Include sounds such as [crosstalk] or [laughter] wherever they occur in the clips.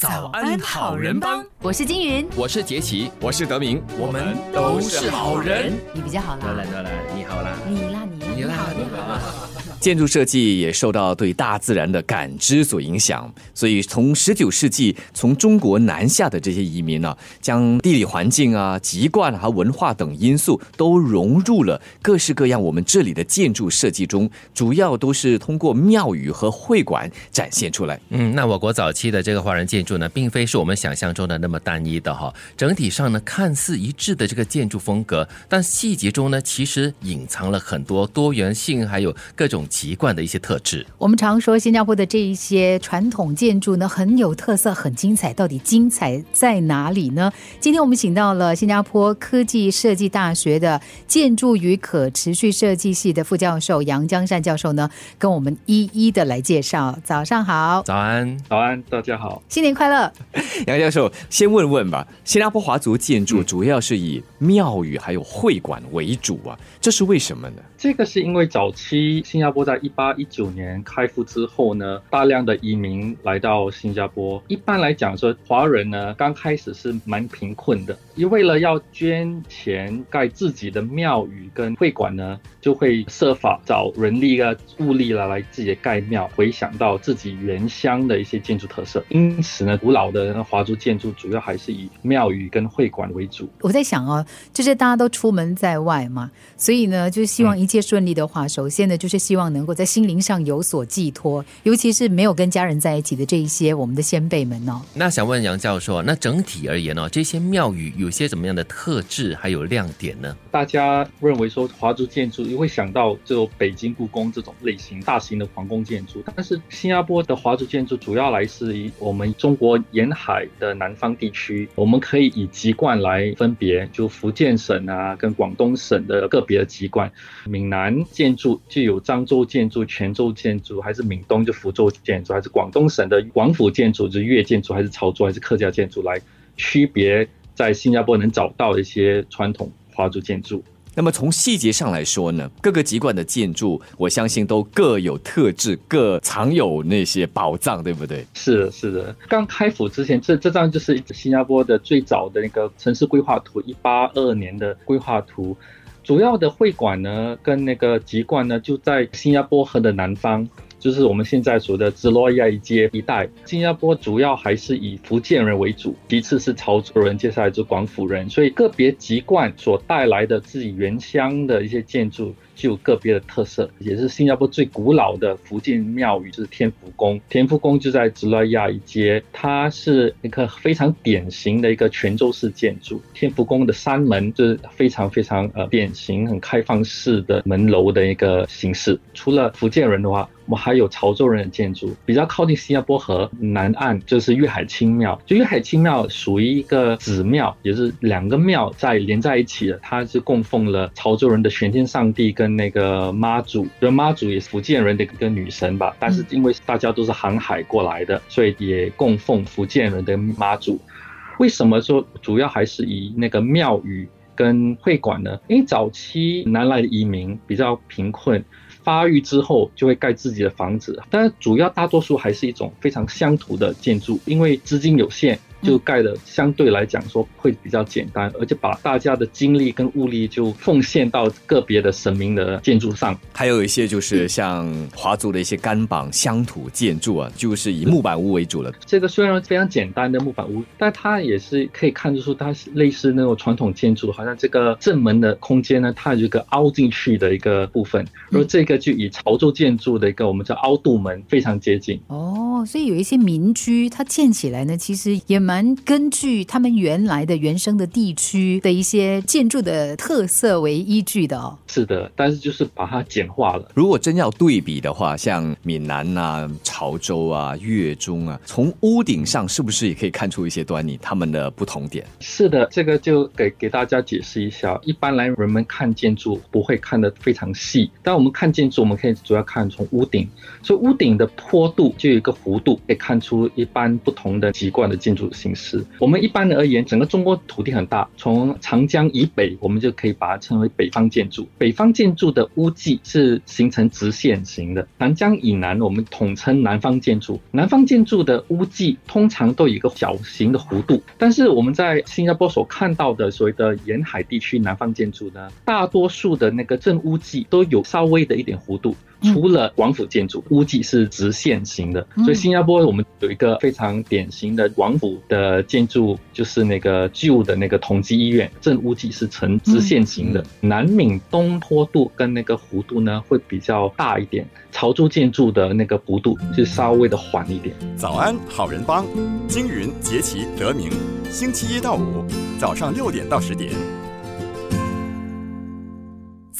早安好人帮，我是金云，我是杰奇，我是德明，我们都是好人。你比较好啦，得了得了，你好啦，你啦你你啦。好你好。建筑设计也受到对大自然的感知所影响，所以从十九世纪从中国南下的这些移民呢、将地理环境啊、籍贯和文化等因素都融入了各式各样我们这里的建筑设计中，主要都是通过庙宇和会馆展现出来。嗯，那我国早期的这个华人建筑呢，并非是我们想象中的那么单一的哈。整体上呢，看似一致的这个建筑风格，但细节中呢，其实隐藏了很多多元性，还有各种籍贯的一些特质。我们常说新加坡的这一些传统建筑呢很有特色，很精彩。到底精彩在哪里呢？今天我们请到了新加坡科技设计大学的建筑与可持续设计系的副教授杨江善教授呢，跟我们一一的来介绍。早上好，早安，早安，大家好。新年快乐！杨教授，先问问吧，新加坡华族建筑主要是以庙宇还有会馆为主啊，这是为什么呢？这个是因为早期新加坡在一八一九年开埠之后呢，大量的移民来到新加坡。一般来讲说，华人呢刚开始是蛮贫困的，因为了要捐钱盖自己的庙宇跟会馆呢，就会设法找人力啊、物力啦来自己盖庙，回想到自己原乡的一些建筑特色。因此呢，古老的华族建筑主要还是以庙宇跟会馆为主。我在想哦，就是大家都出门在外嘛，所以呢，就希望一切顺利的话，首先呢，就是希望能够在心灵上有所寄托，尤其是没有跟家人在一起的这一些我们的先辈们哦。那想问杨教授啊，那整体而言呢、这些庙宇有些怎么样的特质还有亮点呢？大家认为说华族建筑会想到就北京故宫这种类型大型的皇宫建筑，但是新加坡的华族建筑主要来自于我们中国沿海的南方地区，我们可以以籍贯来分别，就福建省啊跟广东省的个别的籍贯，闽南建筑就有漳州建筑、泉州建筑，还是闽东就福州建筑，还是广东省的广府建筑，就是粤建筑，还是潮州，还是客家建筑来区别在新加坡能找到的一些传统华族建筑。那么从细节上来说呢，各个籍贯的建筑，我相信都各有特质，各藏有那些宝藏，对不对？是的，是的。刚开府之前，这这张就是新加坡的最早的那个城市规划图，一八二年的规划图。主要的会馆呢，跟那个籍贯呢，就在新加坡河的南方，就是我们现在说的直罗亚街一带。新加坡主要还是以福建人为主，其次是潮州人，接下来就广府人。所以个别籍贯所带来的自己原乡的一些建筑。具有个别的特色，也是新加坡最古老的福建庙宇，就是天福宫。天福宫就在直拉亚一街，它是一个非常典型的一个泉州式建筑。天福宫的山门就是非常非常呃典型、很开放式的门楼的一个形式。除了福建人的话，我们还有潮州人的建筑，比较靠近新加坡河南岸就是粤海清庙。就粤海清庙属于一个子庙，也是两个庙在连在一起的。它是供奉了潮州人的玄天上帝跟那个妈祖，就妈祖也是福建人的一个女神吧。但是因为大家都是航海过来的，所以也供奉福建人的妈祖。为什么说主要还是以那个庙宇跟会馆呢？因为早期南来的移民比较贫困。发育之后就会盖自己的房子，但是主要大多数还是一种非常乡土的建筑，因为资金有限，就盖的相对来讲说会比较简单，而且把大家的精力跟物力就奉献到个别的神明的建筑上。还有一些就是像华族的一些干榜乡土建筑啊，就是以木板屋为主了。这个虽然非常简单的木板屋，但它也是可以看得出它是类似那种传统建筑，好像这个正门的空间呢，它有一个凹进去的一个部分，而这个就以潮州建筑的一个我们叫凹度门非常接近。哦，所以有一些民居它建起来呢，其实也蛮根据他们原来的原生的地区的一些建筑的特色为依据的哦。是的，但是就是把它简化了。如果真要对比的话，像闽南啊、潮州啊、粤中啊，从屋顶上是不是也可以看出一些端倪，他们的不同点？是的，这个就给给大家解释一下。一般来人们看建筑不会看得非常细，但我们看建筑，我们可以主要看从屋顶，所以屋顶的坡度就有一个弧度，可以看出一般不同的籍贯的建筑形式。我们一般的而言，整个中国土地很大，从长江以北，我们就可以把它称为北方建筑。北方建筑的屋脊是形成直线型的，长江以南，我们统称南方建筑。南方建筑的屋脊通常都有一个小型的弧度，但是我们在新加坡所看到的所谓的沿海地区南方建筑呢，大多数的那个正屋脊都有稍微的一点弧度。除了王府建筑，屋脊是直线型的，所以新加坡我们有一个非常典型的王府的建筑，就是那个旧的那个同济医院，正屋脊是呈直线型的。南闽东坡度跟那个弧度呢会比较大一点，潮州建筑的那个弧度就稍微的缓一点。早安，好人帮，金云、杰奇、得名，星期一到五早上六点到十点。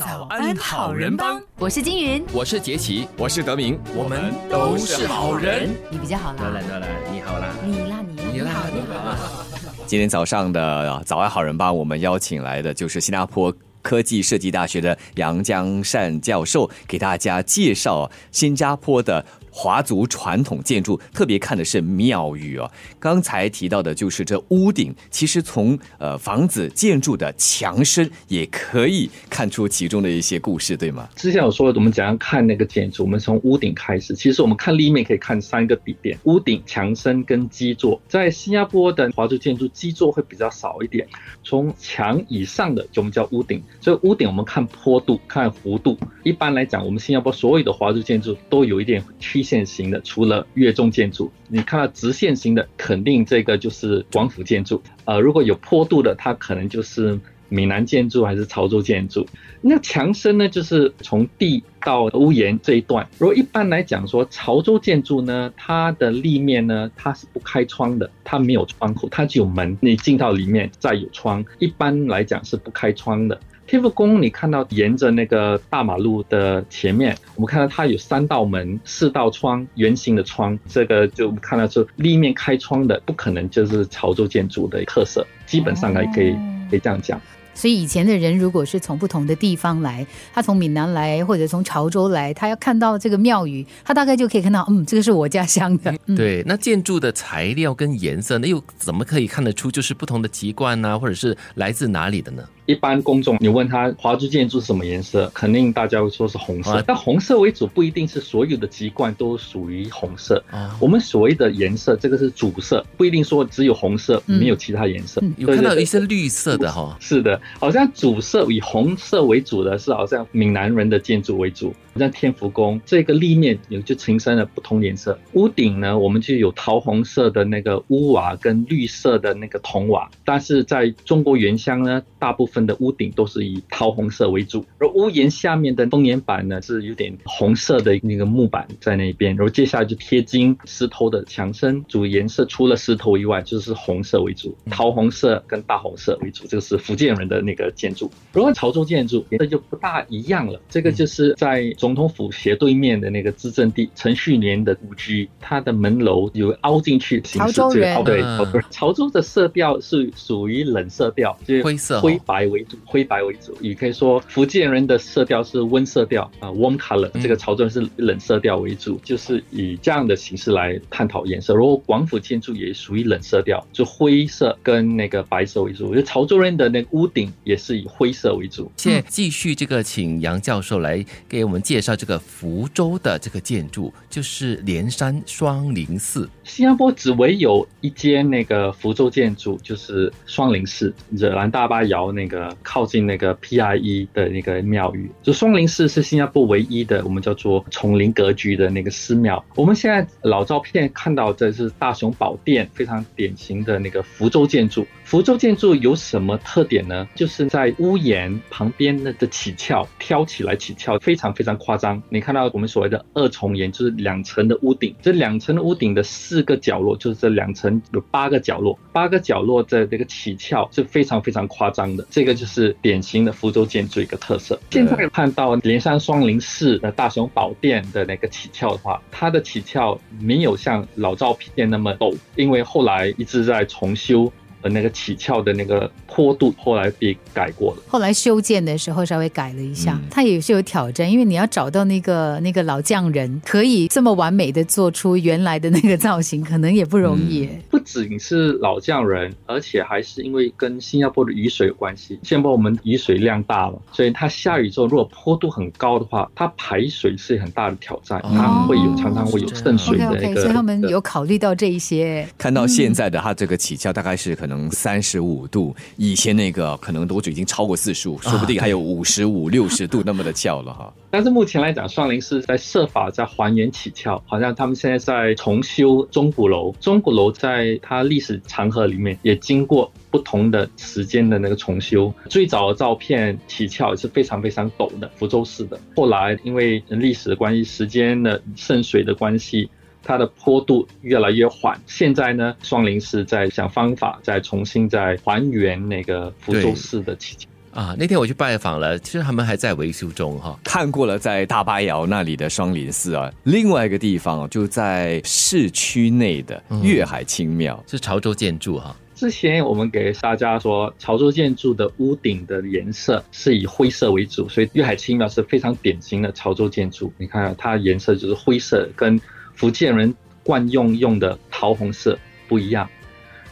早安，好人帮，我是金云，我是杰奇，我是德明，我们都是好人。你比较好啦，得来得来，你好啦，你啦你你啦你好。[laughs] 今天早上的早安好人帮，我们邀请来的就是新加坡科技设计大学的杨江善教授，给大家介绍新加坡的。华族传统建筑特别看的是庙宇哦。刚才提到的就是这屋顶，其实从呃房子建筑的墙身也可以看出其中的一些故事，对吗？之前有说我们怎样看那个建筑，我们从屋顶开始。其实我们看立面可以看三个底点：屋顶、墙身跟基座。在新加坡的华族建筑，基座会比较少一点。从墙以上的就我们叫屋顶，所以屋顶我们看坡度、看弧度。一般来讲，我们新加坡所有的华族建筑都有一点曲。线型的，除了跃中建筑，你看到直线型的，肯定这个就是广府建筑。呃，如果有坡度的，它可能就是闽南建筑还是潮州建筑。那墙身呢，就是从地到屋檐这一段。如果一般来讲说，潮州建筑呢，它的立面呢，它是不开窗的，它没有窗口，它只有门，你进到里面再有窗。一般来讲是不开窗的。天福宫，你看到沿着那个大马路的前面，我们看到它有三道门、四道窗，圆形的窗，这个就看到是立面开窗的，不可能就是潮州建筑的特色，基本上还可以可以这样讲。所以以前的人如果是从不同的地方来，他从闽南来或者从潮州来，他要看到这个庙宇，他大概就可以看到，嗯，这个是我家乡的。[laughs] 对，那建筑的材料跟颜色，那又怎么可以看得出就是不同的籍贯呢，或者是来自哪里的呢？一般公众，你问他华住建筑是什么颜色，肯定大家会说是红色。但红色为主不一定是所有的籍贯都属于红色。我们所谓的颜色，这个是主色，不一定说只有红色，没有其他颜色。有看到一些绿色的哈。是的，好像主色以红色为主的是好像闽南人的建筑为主。像天福宫这个立面有就呈现了不同颜色，屋顶呢我们就有桃红色的那个屋瓦跟绿色的那个铜瓦，但是在中国原乡呢，大部分的屋顶都是以桃红色为主，而屋檐下面的封檐板呢是有点红色的那个木板在那边，然后接下来就贴金石头的墙身，主颜色除了石头以外就是红色为主，桃红色跟大红色为主，这个是福建人的那个建筑。如果潮州建筑颜色就不大一样了，这个就是在中。总统府斜对面的那个资政地陈旭年的故居，它的门楼有凹进去形式，这个对，潮州的色调是属于冷色调，就是灰色、灰白为主，灰白为主。也可以说福建人的色调是温色调啊，warm color。这个潮州人是冷色调为主，就是以这样的形式来探讨颜色。如果广府建筑也属于冷色调，就灰色跟那个白色为主。我觉得潮州人的那个屋顶也是以灰色为主。现在继续这个，请杨教授来给我们介。绍这个福州的这个建筑，就是连山双林寺。新加坡只唯有一间那个福州建筑，就是双林寺，惹兰大巴窑那个靠近那个 PIE 的那个庙宇。就双林寺是新加坡唯一的我们叫做丛林格局的那个寺庙。我们现在老照片看到这是大雄宝殿，非常典型的那个福州建筑。福州建筑有什么特点呢？就是在屋檐旁边那的起翘，挑起来起翘，非常非常夸张。你看到我们所谓的二重檐，就是两层的屋顶，这两层的屋顶的四个角落，就是这两层有八个角落，八个角落的这个起翘是非常非常夸张的。这个就是典型的福州建筑一个特色。现在看到连山双林寺的大雄宝殿的那个起翘的话，它的起翘没有像老照片那么陡，因为后来一直在重修。呃，那个起翘的那个坡度后来被改过了。后来修建的时候稍微改了一下，它也是有挑战，因为你要找到那个那个老匠人，可以这么完美的做出原来的那个造型，可能也不容易。不仅是老匠人，而且还是因为跟新加坡的雨水有关系。新加坡我们雨水量大了，所以它下雨之后，如果坡度很高的话，它排水是很大的挑战，它会有常常会有渗水的个。所以他们有考虑到这一些。看到现在的它这个起翘大概是可能三十五度，以前那个可能多久已经超过四十五，说不定还有五十五、[laughs] 六十度那么的翘了哈。但是目前来讲，双林是在设法在还原起翘，好像他们现在在重修钟鼓楼。钟鼓楼在它历史长河里面也经过不同的时间的那个重修。最早的照片起翘也是非常非常陡的，福州市的。后来因为历史的关系、时间的渗水的关系。它的坡度越来越缓，现在呢，双林是在想方法，再重新再还原那个福州市的起翘。啊，那天我去拜访了，其实他们还在维修中哈。看过了在大巴窑那里的双林寺啊，另外一个地方就在市区内的粤海清庙，是潮州建筑哈。之前我们给大家说，潮州建筑的屋顶的颜色是以灰色为主，所以粤海清庙是非常典型的潮州建筑。你看它颜色就是灰色，跟福建人惯用用的桃红色不一样。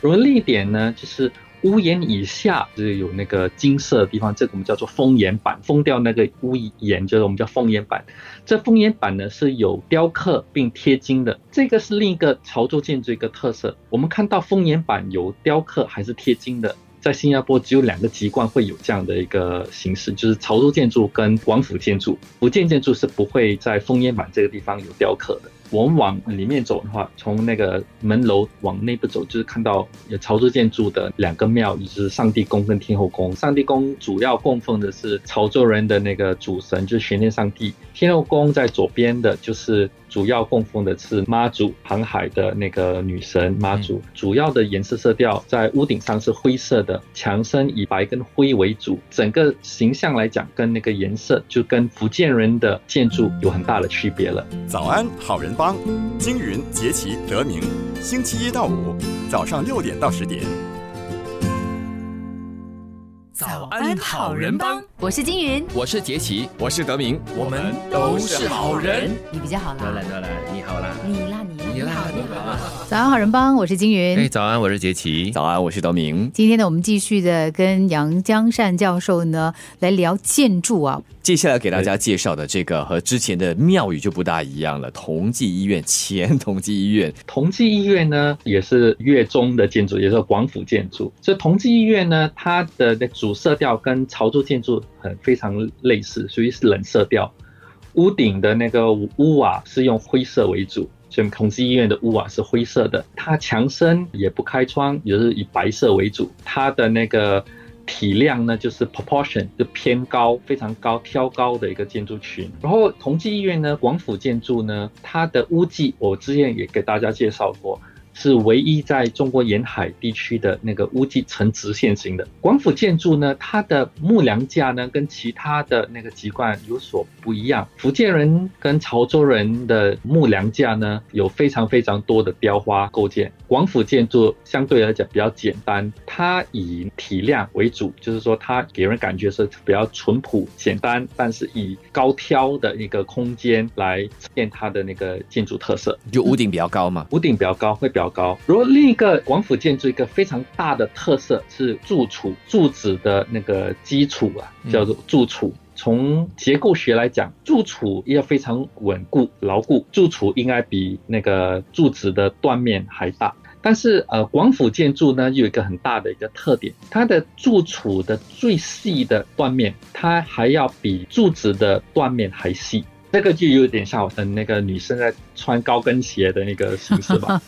而另一点呢，就是屋檐以下就是有那个金色的地方，这个我们叫做封檐板，封掉那个屋檐，就是我们叫封檐板。这封檐板呢是有雕刻并贴金的，这个是另一个潮州建筑一个特色。我们看到封檐板有雕刻还是贴金的，在新加坡只有两个籍贯会有这样的一个形式，就是潮州建筑跟广府建筑。福建建筑是不会在封檐板这个地方有雕刻的。我们往里面走的话，从那个门楼往内部走，就是看到有潮州建筑的两个庙，就是上帝宫跟天后宫。上帝宫主要供奉的是潮州人的那个主神，就是玄天上帝。天后宫在左边的，就是主要供奉的是妈祖，航海的那个女神妈祖。主要的颜色色调在屋顶上是灰色的，墙身以白跟灰为主。整个形象来讲，跟那个颜色就跟福建人的建筑有很大的区别了。早安，好人帮，金云节气得名，星期一到五早上六点到十点。早安，好人帮，我是金云，我是杰奇，我是德明，我们都是好人。你比较好啦，得了得了，你好啦，你啦你你啦你好。早安好人帮，我是金云。哎，早安，我是杰奇。早安，我是德明。今天呢，我们继续的跟杨江善教授呢来聊建筑啊。接下来给大家介绍的这个和之前的庙宇就不大一样了，同济医院前同济医院，同济医院呢也是粤中的建筑，也是广府建筑。所以同济医院呢，它的的主色调跟潮州建筑很非常类似，属于是冷色调。屋顶的那个屋瓦是用灰色为主，所以同济医院的屋瓦是灰色的。它墙身也不开窗，也是以白色为主。它的那个体量呢，就是 proportion 就偏高，非常高，挑高的一个建筑群。然后同济医院呢，广府建筑呢，它的屋脊我之前也给大家介绍过。是唯一在中国沿海地区的那个屋脊呈直线型的广府建筑呢，它的木梁架呢跟其他的那个籍贯有所不一样。福建人跟潮州人的木梁架呢有非常非常多的雕花构件，广府建筑相对来讲比较简单，它以体量为主，就是说它给人感觉是比较淳朴简单，但是以高挑的一个空间来呈现它的那个建筑特色。就屋顶比较高嘛。屋顶比较高，会比较高。如果另一个广府建筑一个非常大的特色是柱础，柱子的那个基础啊，叫做柱础。从结构学来讲，柱础要非常稳固牢固，柱础应该比那个柱子的断面还大。但是呃，广府建筑呢有一个很大的一个特点，它的柱础的最细的断面，它还要比柱子的断面还细。这个就有点像我们那个女生在穿高跟鞋的那个形式吧。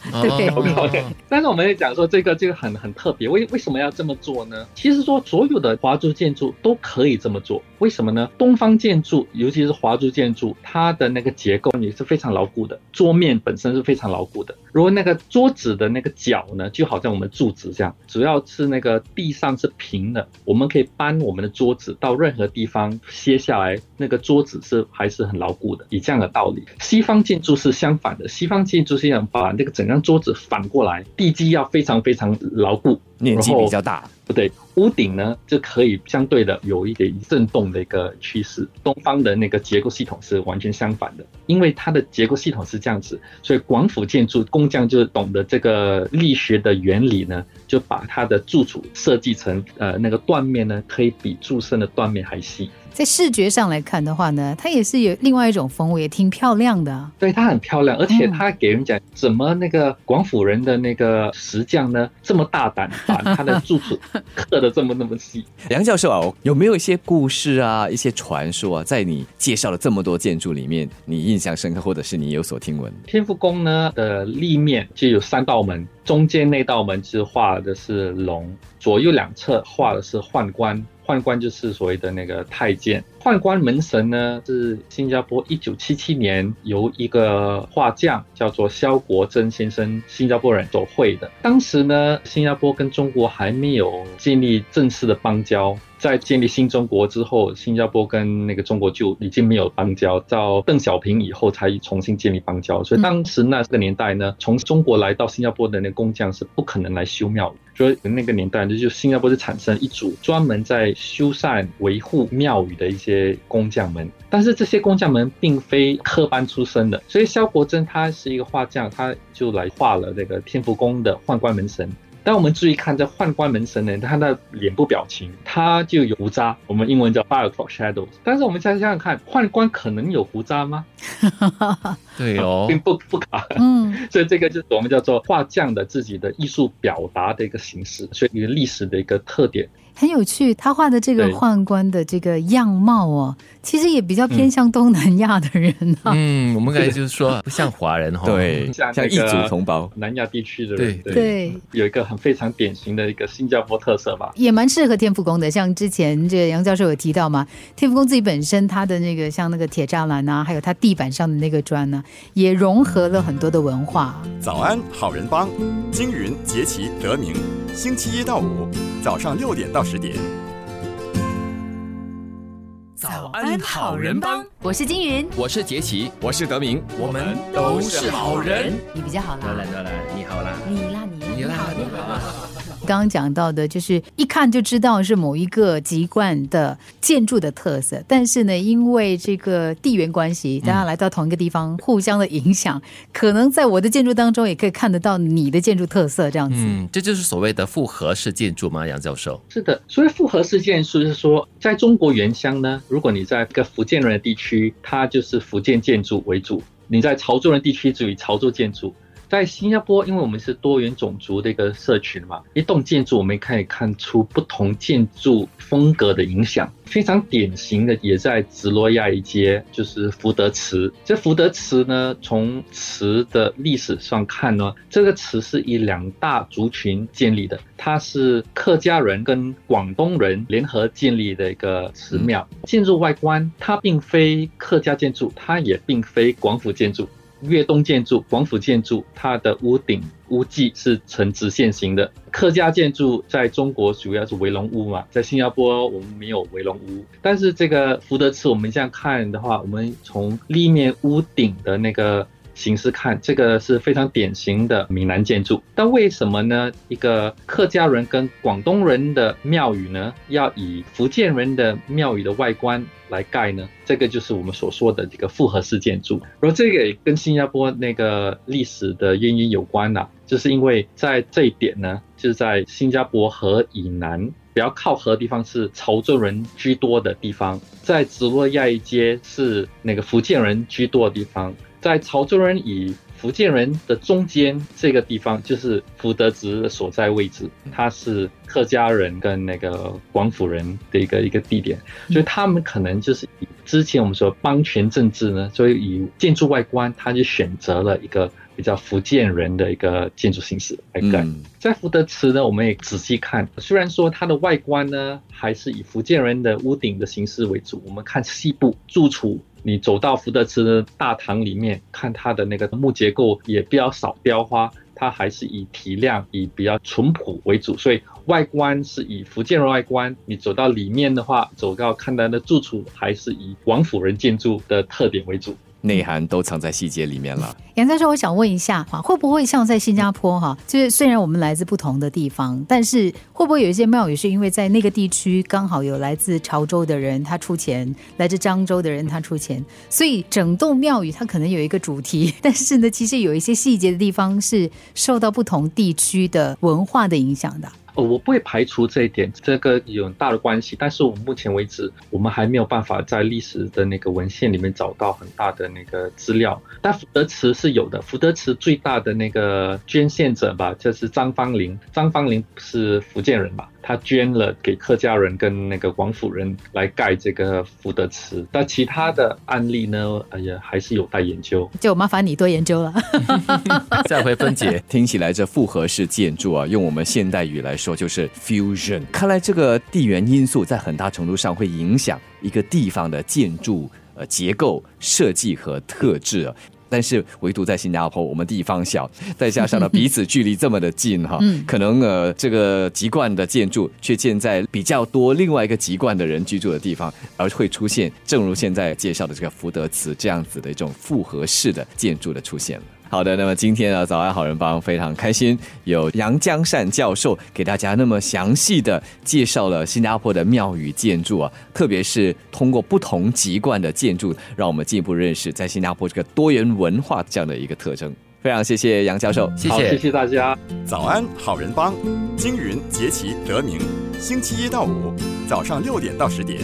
但是我们也讲说这个这个很很特别，为为什么要这么做呢？其实说所有的华族建筑都可以这么做，为什么呢？东方建筑，尤其是华族建筑，它的那个结构也是非常牢固的，桌面本身是非常牢固的。如果那个桌子的那个角呢，就好像我们柱子这样，主要是那个地上是平的，我们可以搬我们的桌子到任何地方歇下来，那个桌子是还是很牢固的。以这样的道理，西方建筑是相反的，西方建筑是想把那个整张桌子反过来，地基要非常非常牢固，面积比较大，不对，屋顶呢就可以相对的有一点震动的一个趋势。东方的那个结构系统是完全相反的，因为它的结构系统是这样子，所以广府建筑工匠就懂得这个力学的原理呢，就把它的柱础设计成呃那个断面呢可以比柱身的断面还细。在视觉上来看的话呢，它也是有另外一种风味，也挺漂亮的啊。对，它很漂亮，而且它给人讲怎么那个广府人的那个石匠呢这么大胆，把他的柱础刻的这么那么细。[laughs] 梁教授啊，有没有一些故事啊，一些传说啊，在你介绍了这么多建筑里面，你印象深刻，或者是你有所听闻？天福宫呢的立面就有三道门，中间那道门是画的是龙，左右两侧画的是宦官。宦官就是。所谓的那个太监，宦官门神呢是。新加坡一九七七年由一个画匠叫做萧国珍先生，新加坡人所绘的。当时呢，新加坡跟中国还没有建立正式的邦交。在建立新中国之后，新加坡跟那个中国就已经没有邦交，到邓小平以后才重新建立邦交。所以当时那个年代呢，从中国来到新加坡的那工匠是。不可能来修庙的。所以那个年代就，就新加坡就产生一组专门在修缮维护庙宇的一些工匠们。但是这些工匠们并非科班出身的，所以萧国珍他是一个画匠，他就来画了那个天福宫的宦官门神。但我们注意看这宦官门神呢，他的脸部表情，他就有胡渣，我们英文叫 fire top shadows。但是我们再想想看，宦官可能有胡渣吗？[laughs] 对哦，并不不可。嗯，[laughs] 所以这个就是我们叫做画匠的自己的艺术表达的一个形式，所以一个历史的一个特点。很有趣，他画的这个宦官的这个样貌哦，其实也比较偏向东南亚的人啊。嗯，[laughs] 我们刚才就是说不像华人哈，对，像那个像异族同胞，南亚地区的人，对对，有一个很非常典型的一个新加坡特色吧。也蛮适合天福宫的，像之前这个杨教授有提到嘛，天福宫自己本身它的那个像那个铁栅栏啊，还有它地板上的那个砖呢、也融合了很多的文化。早安好人帮，金云节气得名，星期一到五早上六点到十点。早安好人帮，我是金云，我是杰奇，我是德明，我们都是好人。你比较好啦，你好啦，你啦你你啦好。你好刚刚讲到的，就是一看就知道是某一个籍贯的建筑的特色，但是呢，因为这个地缘关系，大家来到同一个地方，互相的影响，可能在我的建筑当中也可以看得到你的建筑特色，这样子。嗯，这就是所谓的复合式建筑吗？杨教授？是的，所以复合式建筑是说，在中国原乡呢，如果你在一个福建人的地区，它就是福建建筑为主；你在潮州人地区，就以潮州建筑。在新加坡，因为我们是多元种族的一个社群嘛，一栋建筑我们可以看出不同建筑风格的影响。非常典型的也在直罗亚一街，就是福德祠。这福德祠呢，从祠的历史上看呢，这个祠是以两大族群建立的，它是客家人跟广东人联合建立的一个祠庙。建筑外观它并非客家建筑，它也并非广府建筑。粤东建筑、广府建筑，它的屋顶、屋脊是呈直线型的。客家建筑在中国主要是围龙屋嘛，在新加坡我们没有围龙屋。但是这个福德祠，我们这样看的话，我们从立面屋顶的那个形式看，这个是非常典型的闽南建筑。但为什么呢？一个客家人跟广东人的庙宇呢，要以福建人的庙宇的外观来盖呢？这个就是我们所说的这个复合式建筑。然后这个也跟新加坡那个历史的原因有关呐、就是因为在这一点呢，就是在新加坡河以南。比较靠河的地方是潮州人居多的地方，在直落亚一街是那个福建人居多的地方，在潮州人与福建人的中间这个地方就是福德祠的所在位置，它是客家人跟那个广府人的一个一个地点，所以他们可能就是以之前我们说邦权政治呢，所以以建筑外观，他就选择了一个比较福建人的一个建筑形式来盖。嗯，在福德祠呢，我们也仔细看，虽然说它的外观呢还是以福建人的屋顶的形式为主，我们看西部住处，你走到福德祠的大堂里面，看它的那个木结构也比较少雕花，它还是以提亮以比较淳朴为主，所以外观是以福建人外观。你走到里面的话，走到看到的住处还是以王府人建筑的特点为主。内涵都藏在细节里面了。[laughs] 杨教授，我想问一下，会不会像在新加坡哈，就是虽然我们来自不同的地方，但是会不会有一些庙宇是因为在那个地区刚好有来自潮州的人他出钱，来自漳州的人他出钱，所以整栋庙宇它可能有一个主题，但是呢，其实有一些细节的地方是受到不同地区的文化的影响的。哦，我不会排除这一点，这个有很大的关系。但是我们目前为止，我们还没有办法在历史的那个文献里面找到很大的那个资料。但福德祠是有的，福德祠最大的那个捐献者吧，就是张芳林。张芳林是福建人吧？他捐了给客家人跟那个广府人来盖这个福德祠。但其他的案例呢，哎呀，还是有待研究。就麻烦你多研究了。[laughs] [laughs] 再回分解。听起来这复合式建筑啊，用我们现代语来说就是 fusion。看来这个地缘因素在很大程度上会影响一个地方的建筑呃结构设计和特质啊。但是唯独在新加坡，我们地方小，再加上呢彼此距离这么的近哈，可能呃这个籍贯的建筑却建在比较多另外一个籍贯的人居住的地方，而会出现正如现在介绍的这个福德祠这样子的一种复合式的建筑的出现了。好的，那么今天呢，早安好人帮非常开心，有杨江善教授给大家那么详细的介绍了新加坡的庙宇建筑啊，特别是通过不同籍贯的建筑，让我们进一步认识在新加坡这个多元文化这样的一个特征。非常谢谢杨教授，谢谢谢谢大家。早安好人帮，金云节气得名，星期一到五早上六点到十点，